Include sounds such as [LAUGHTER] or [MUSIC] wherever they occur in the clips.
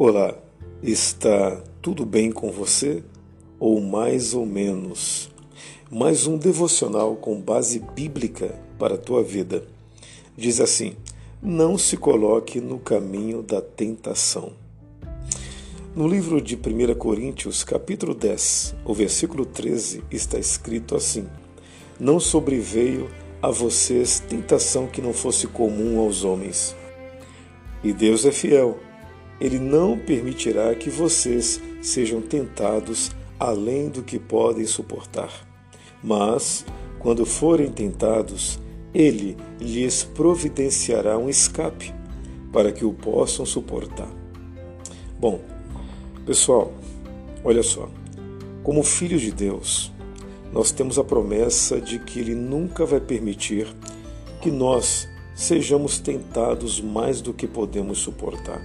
Olá, está tudo bem com você? Ou mais ou menos? Mais um devocional com base bíblica para a tua vida. Diz assim: Não se coloque no caminho da tentação. No livro de 1 Coríntios, capítulo 10, o versículo 13, está escrito assim: Não sobreveio a vocês tentação que não fosse comum aos homens. E Deus é fiel ele não permitirá que vocês sejam tentados além do que podem suportar. Mas, quando forem tentados, Ele lhes providenciará um escape para que o possam suportar. Bom, pessoal, olha só. Como filhos de Deus, nós temos a promessa de que Ele nunca vai permitir que nós sejamos tentados mais do que podemos suportar.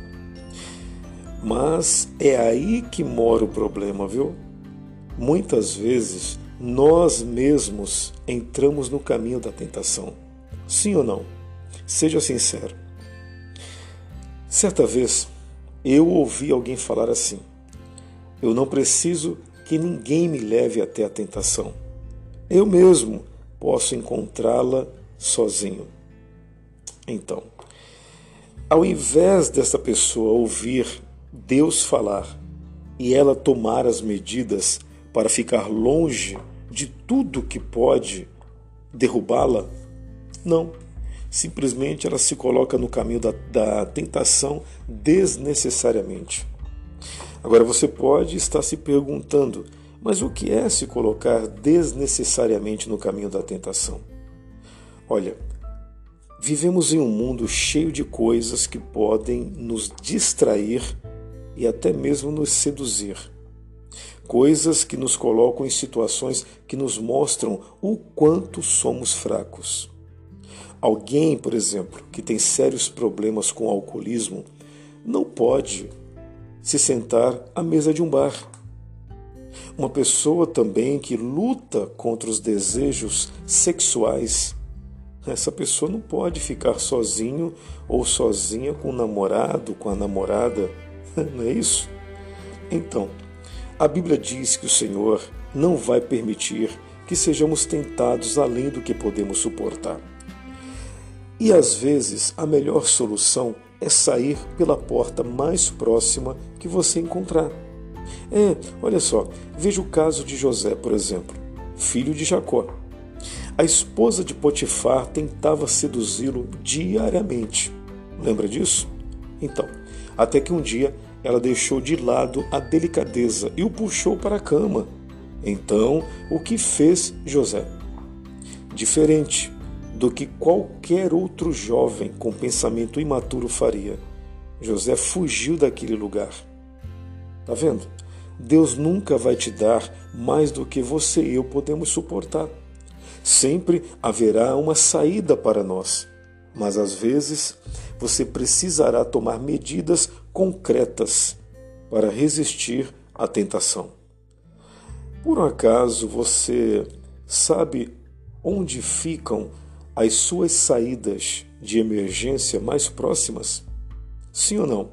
Mas é aí que mora o problema, viu? Muitas vezes nós mesmos entramos no caminho da tentação. Sim ou não? Seja sincero. Certa vez eu ouvi alguém falar assim: Eu não preciso que ninguém me leve até a tentação. Eu mesmo posso encontrá-la sozinho. Então, ao invés dessa pessoa ouvir Deus falar e ela tomar as medidas para ficar longe de tudo que pode derrubá-la? Não. Simplesmente ela se coloca no caminho da, da tentação desnecessariamente. Agora você pode estar se perguntando, mas o que é se colocar desnecessariamente no caminho da tentação? Olha, vivemos em um mundo cheio de coisas que podem nos distrair e até mesmo nos seduzir. Coisas que nos colocam em situações que nos mostram o quanto somos fracos. Alguém, por exemplo, que tem sérios problemas com o alcoolismo, não pode se sentar à mesa de um bar. Uma pessoa também que luta contra os desejos sexuais, essa pessoa não pode ficar sozinho ou sozinha com o namorado, com a namorada [LAUGHS] Não é isso? Então, a Bíblia diz que o Senhor não vai permitir que sejamos tentados além do que podemos suportar. E às vezes a melhor solução é sair pela porta mais próxima que você encontrar. É, olha só, veja o caso de José, por exemplo, filho de Jacó. A esposa de Potifar tentava seduzi-lo diariamente. Lembra disso? Então, até que um dia ela deixou de lado a delicadeza e o puxou para a cama. Então, o que fez José? Diferente do que qualquer outro jovem com pensamento imaturo faria, José fugiu daquele lugar. Tá vendo? Deus nunca vai te dar mais do que você e eu podemos suportar. Sempre haverá uma saída para nós, mas às vezes você precisará tomar medidas concretas para resistir à tentação. Por um acaso você sabe onde ficam as suas saídas de emergência mais próximas? Sim ou não?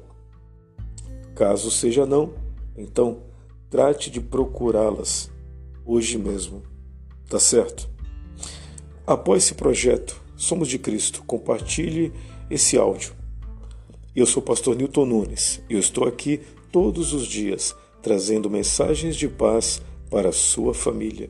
Caso seja não, então trate de procurá-las hoje mesmo. Tá certo? Após esse projeto, Somos de Cristo. Compartilhe esse áudio. Eu sou o pastor Newton Nunes e eu estou aqui todos os dias trazendo mensagens de paz para a sua família.